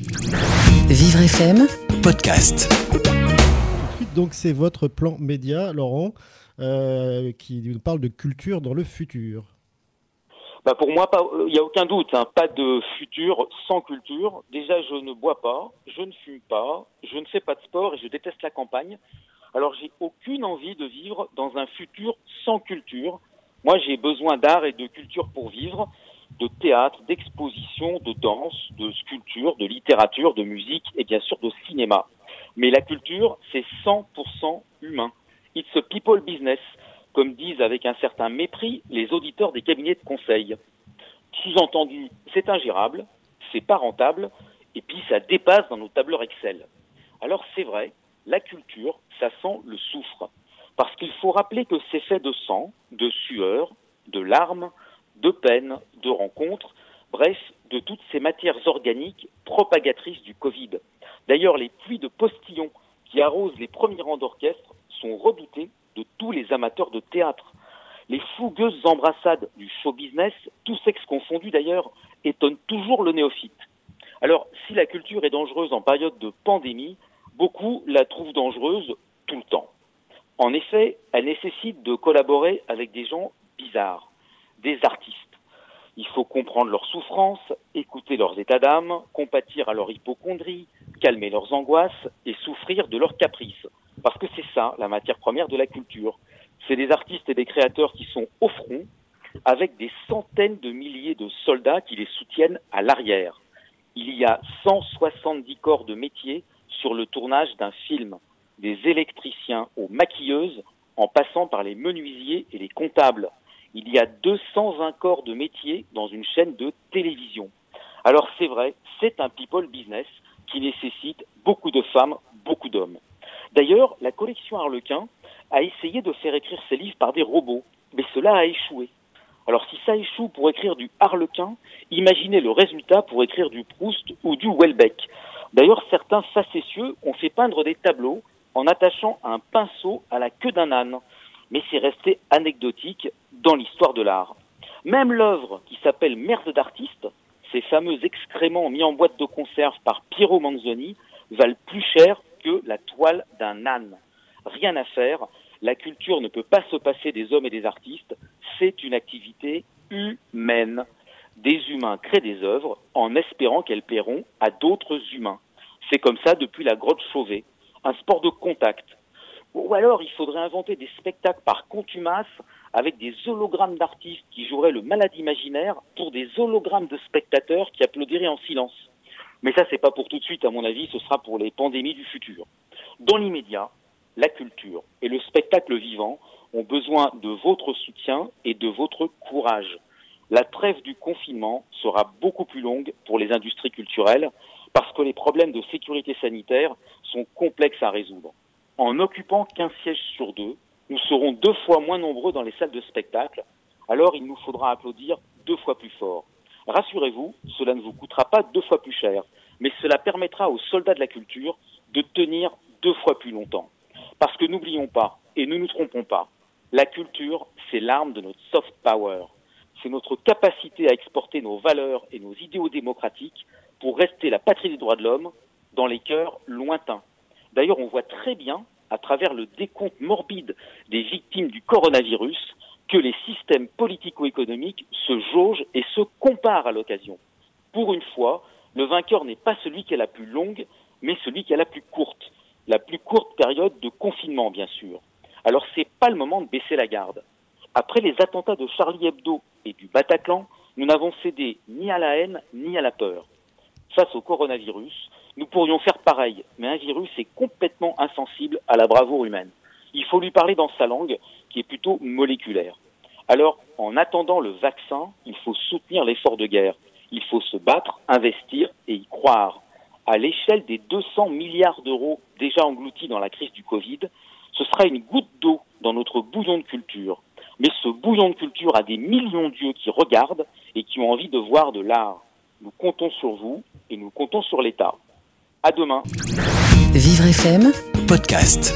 Vivre FM, podcast. Donc c'est votre plan média, Laurent, euh, qui nous parle de culture dans le futur. Bah pour moi, il n'y a aucun doute, hein, pas de futur sans culture. Déjà, je ne bois pas, je ne fume pas, je ne fais pas de sport et je déteste la campagne. Alors, j'ai aucune envie de vivre dans un futur sans culture. Moi, j'ai besoin d'art et de culture pour vivre, de théâtre, d'exposition, de danse, de sculpture, de littérature, de musique et bien sûr de cinéma. Mais la culture, c'est 100% humain. It's a people business, comme disent avec un certain mépris les auditeurs des cabinets de conseil. Sous-entendu, c'est ingérable, c'est pas rentable, et puis ça dépasse dans nos tableurs Excel. Alors c'est vrai, la culture, ça sent le soufre. Parce qu'il faut rappeler que c'est fait de sang, de sueur, de larmes, de peine, de rencontres, bref, de toutes ces matières organiques propagatrices du Covid. D'ailleurs, les pluies de postillons qui arrosent les premiers rangs d'orchestre sont redoutées de tous les amateurs de théâtre. Les fougueuses embrassades du show business, tous sexes confondus d'ailleurs, étonnent toujours le néophyte. Alors, si la culture est dangereuse en période de pandémie, beaucoup la trouvent dangereuse tout le temps. En effet, elle nécessite de collaborer avec des gens bizarres, des artistes. Il faut comprendre leurs souffrances, écouter leurs états d'âme, compatir à leur hypochondrie, calmer leurs angoisses et souffrir de leurs caprices. Parce que c'est ça, la matière première de la culture. C'est des artistes et des créateurs qui sont au front, avec des centaines de milliers de soldats qui les soutiennent à l'arrière. Il y a 170 corps de métier sur le tournage d'un film, des électriciens aux maquilleuses, en passant par les menuisiers et les comptables. Il y a 220 corps de métier dans une chaîne de télévision. Alors c'est vrai, c'est un people business qui nécessite beaucoup de femmes, beaucoup d'hommes. D'ailleurs, la collection Harlequin a essayé de faire écrire ses livres par des robots, mais cela a échoué. Alors si ça échoue pour écrire du Harlequin, imaginez le résultat pour écrire du Proust ou du Welbeck. D'ailleurs, certains facétieux ont fait peindre des tableaux en attachant un pinceau à la queue d'un âne, mais c'est resté anecdotique dans l'histoire de l'art. Même l'œuvre qui s'appelle Merde d'artiste, ces fameux excréments mis en boîte de conserve par Piero Manzoni, valent plus cher que la toile d'un âne. Rien à faire, la culture ne peut pas se passer des hommes et des artistes, c'est une activité humaine. Des humains créent des œuvres en espérant qu'elles plairont à d'autres humains. C'est comme ça depuis la grotte Chauvet, un sport de contact. Ou alors il faudrait inventer des spectacles par contumace avec des hologrammes d'artistes qui joueraient le malade imaginaire pour des hologrammes de spectateurs qui applaudiraient en silence. Mais ça, c'est pas pour tout de suite, à mon avis, ce sera pour les pandémies du futur. Dans l'immédiat, la culture et le spectacle vivant ont besoin de votre soutien et de votre courage. La trêve du confinement sera beaucoup plus longue pour les industries culturelles parce que les problèmes de sécurité sanitaire sont complexes à résoudre. En occupant qu'un siège sur deux, nous serons deux fois moins nombreux dans les salles de spectacle, alors il nous faudra applaudir deux fois plus fort. Rassurez-vous, cela ne vous coûtera pas deux fois plus cher, mais cela permettra aux soldats de la culture de tenir deux fois plus longtemps. Parce que n'oublions pas, et ne nous trompons pas, la culture, c'est l'arme de notre soft power. C'est notre capacité à exporter nos valeurs et nos idéaux démocratiques pour rester la patrie des droits de l'homme dans les cœurs lointains. D'ailleurs, on voit très bien, à travers le décompte morbide des victimes du coronavirus, que les systèmes politico-économiques se jaugent et se comparent à l'occasion. Pour une fois, le vainqueur n'est pas celui qui a la plus longue, mais celui qui a la plus courte. La plus courte période de confinement, bien sûr. Alors c'est pas le moment de baisser la garde. Après les attentats de Charlie Hebdo et du Bataclan, nous n'avons cédé ni à la haine ni à la peur. Face au coronavirus, nous pourrions faire pareil, mais un virus est complètement insensible à la bravoure humaine. Il faut lui parler dans sa langue, qui est plutôt moléculaire. Alors, en attendant le vaccin, il faut soutenir l'effort de guerre. Il faut se battre, investir et y croire. À l'échelle des 200 milliards d'euros déjà engloutis dans la crise du Covid, ce sera une goutte d'eau dans notre bouillon de culture. Mais ce bouillon de culture a des millions d'yeux qui regardent et qui ont envie de voir de l'art. Nous comptons sur vous et nous comptons sur l'État. À demain. Vivre FM, Podcast.